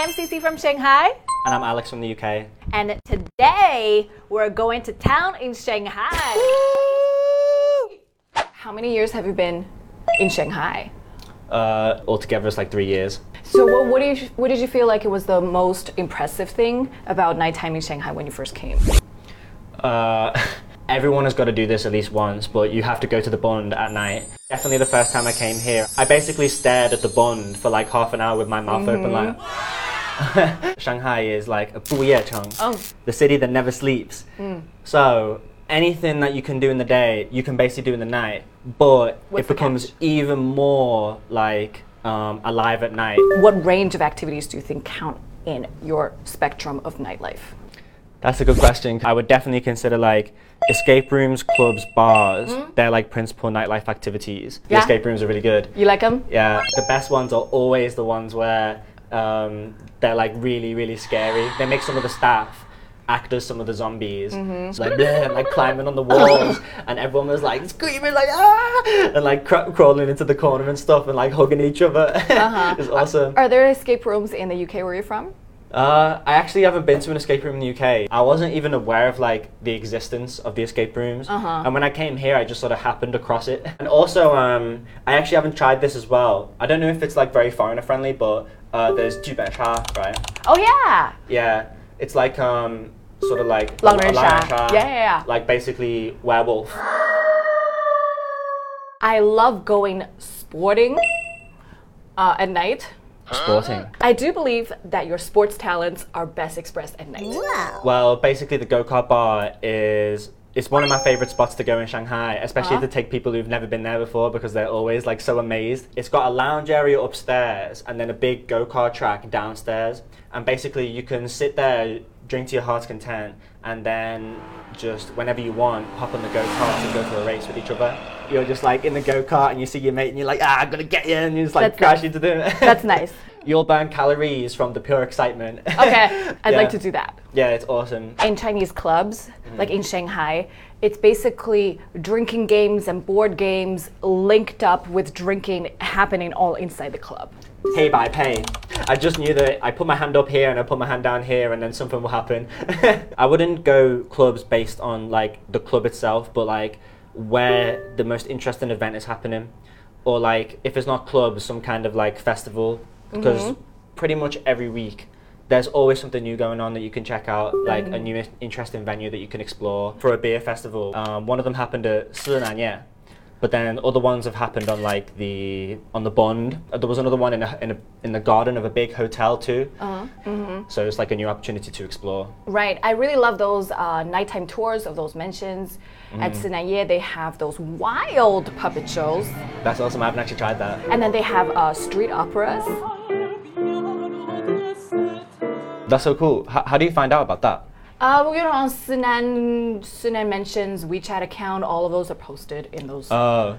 I'm Cece from Shanghai. And I'm Alex from the UK. And today we're going to town in Shanghai. How many years have you been in Shanghai? Uh, altogether, it's like three years. So, what, what, did you, what did you feel like it was the most impressive thing about nighttime in Shanghai when you first came? Uh, everyone has got to do this at least once, but you have to go to the Bund at night. Definitely the first time I came here, I basically stared at the Bund for like half an hour with my mouth open, like. Shanghai is like a Buyecheng, Oh. the city that never sleeps. So anything that you can do in the day, you can basically do in the night, but What's it becomes even more like um, alive at night. What range of activities do you think count in your spectrum of nightlife? That's a good question. I would definitely consider like escape rooms, clubs, bars. They're like principal nightlife activities. The escape rooms are really good. You like them? Yeah, the best ones are always the ones where um, they're like really, really scary. They make some of the staff act as some of the zombies, Mm-hmm. so, like bleh, like climbing on the walls, and everyone was like screaming like ah, and like cr- crawling into the corner and stuff, and like hugging each other. Uh-huh. it's awesome. Are there escape rooms in the UK where you're from? Uh, I actually haven't been to an escape room in the UK. I wasn't even aware of like the existence of the escape rooms, Uh-huh. and when I came here, I just sort of happened across it. And also, um, I actually haven't tried this as well. I don't know if it's like very foreigner friendly, but uh, there's Jubensha, right? Oh, yeah. Yeah, it's like um, sort of like Long Ren Long Ren Sha. Sha, Yeah, yeah, yeah. Like basically werewolf. I love going sporting uh, at night. Sporting. Ah. I do believe that your sports talents are best expressed at night. Well, basically, the go kart bar is. It's one of my favorite spots to go in Shanghai, especially Uh-huh. to take people who've never been there before because they're always like so amazed. It's got a lounge area upstairs and then a big go kart track downstairs. And basically, you can sit there, drink to your heart's content, and then just whenever you want, hop on the go kart and go for a race with each other. You're just like in the go kart and you see your mate and you're like, ah, I'm gonna get you, and you just like That's crash nice. into the. That's nice. You'll burn calories from the pure excitement. Okay, I'd Yeah. like to do that. Yeah, it's awesome. In Chinese clubs, Mm-hmm. like in Shanghai, it's basically drinking games and board games linked up with drinking happening all inside the club. pay by pay. I just knew that I put my hand up here and I put my hand down here and then something will happen. I wouldn't go clubs based on like the club itself, but like where the most interesting event is happening. Or like if it's not clubs, some kind of like festival. Because pretty much every week there's always something new going on that you can check out, like a new interesting venue that you can explore. For a beer festival, um, one of them happened at Sinanye. But then other ones have happened on like the on the Bund. Uh, There was another one in a, in a, in the garden of a big hotel too. Uh-huh. So it's like a new opportunity to explore. Right. I really love those uh, nighttime tours of those mansions. At Mm. Sinanye, they have those wild puppet shows, That's awesome. I haven't actually tried that. and then they have uh, street operas. That's so cool. H- how do you find out about that? Uh, well, you know, on Sinan, Sinan Mansions WeChat account, all of those are posted in those. Oh.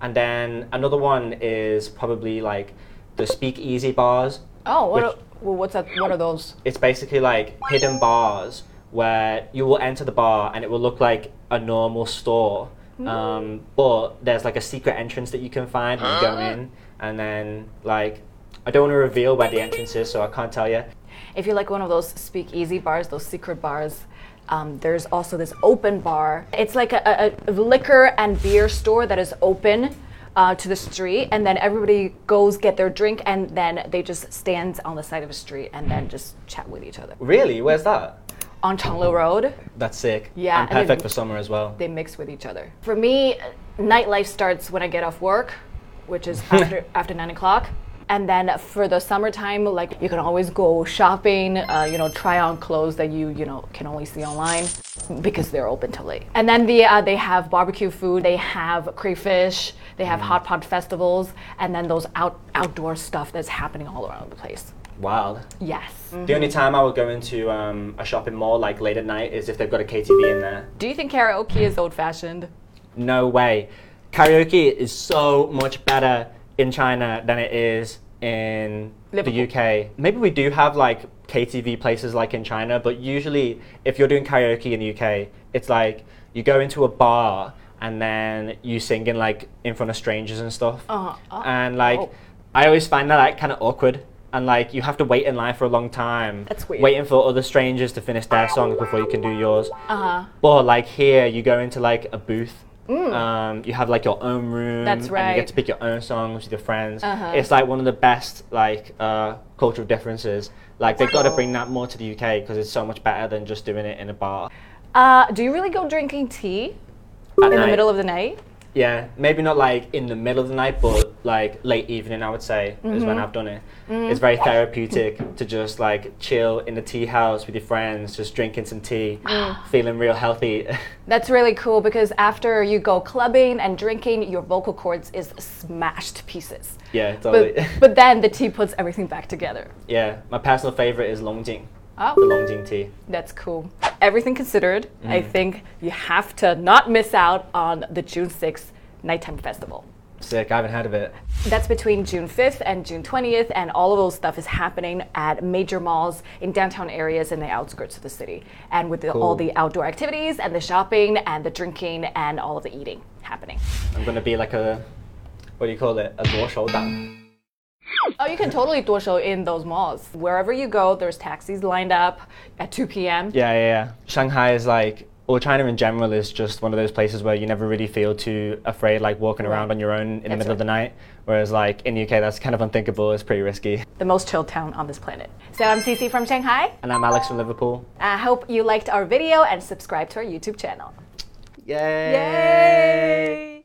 And then another one is probably like the speakeasy bars. oh, what which- are, well, what's that? What are those? It's basically like hidden bars where you will enter the bar and it will look like a normal store. Um, but there's like a secret entrance that you can find when you go in, and then like I don't want to reveal where the entrance is, so I can't tell you. If you like one of those speakeasy bars, those secret bars, um, there's also this open bar. It's like a, a, a liquor and beer store that is open uh, to the street, and then everybody goes get their drink, and then they just stand on the side of the street and then just chat with each other. Really? Where's that? On Changle Road, That's sick. Yeah, And and perfect for summer as well. they mix with each other. For me, nightlife starts when I get off work, which is after after nine o'clock. And then for the summertime, like you can always go shopping, uh, you know, try on clothes that you you know can only see online because they're open till late. And then the uh, they have barbecue food, they have crayfish, they have hot pot festivals, and then those out outdoor stuff that's happening all around the place. Wild. Yes. The only time I would go into um, a shopping mall like late at night is if they've got a KTV in there. Do you think karaoke is old fashioned? No way. Karaoke is so much better in China than it is in Liverpool. the UK. Maybe we do have like KTV places like in China, but usually if you're doing karaoke in the UK, it's like you go into a bar and then you sing in like in front of strangers and stuff. Uh-huh. Oh. And like Oh. I always find that like kind of awkward. and like you have to wait in line for a long time. That's weird. Waiting for other strangers to finish their songs before you can do yours. Uh huh. But like here, you go into like a booth. Um, you have like your own room. Mm. That's And you get to pick your own songs with your friends. Uh-huh. It's like one of the best like uh, cultural differences. Like they've got to bring that more to the UK because it's so much better than just doing it in a bar. Uh, do you really go drinking tea At in the middle of the night? Yeah, maybe not like in the middle of the night, but like late evening, I would say, is Mm-hmm. when I've done it. It's very therapeutic to just like chill in the tea house with your friends, just drinking some tea, Mm. feeling real healthy. That's really cool because after you go clubbing and drinking, your vocal cords is smashed to pieces. yeah, totally. But, but then the tea puts everything back together. yeah, my personal favorite is Longjing, Oh. The Longjing tea. That's cool. Everything considered, mm. I mm-hmm. think you have to not miss out on the June 6th nighttime festival. Sick, I haven't had of it. That's between June 5th and June 20th, and all of those stuff is happening at major malls in downtown areas and the outskirts of the city. And with the, cool. all the outdoor activities and the shopping and the drinking and all of the eating happening. I'm gonna be like a, what do you call it, a 剁手党. Oh, you can totally do a in those malls. Wherever you go, there's taxis lined up at 2 p.m. Yeah, yeah, yeah. Shanghai is like, or China in general is just one of those places where you never really feel too afraid, like walking around on your own in the That's middle of the night. Whereas like in the UK, that's kind of unthinkable. It's pretty risky. The most chilled town on this planet. So I'm Cece from Shanghai. And I'm Alex from Liverpool. I hope you liked our video and subscribe to our YouTube channel. Yay! Yay!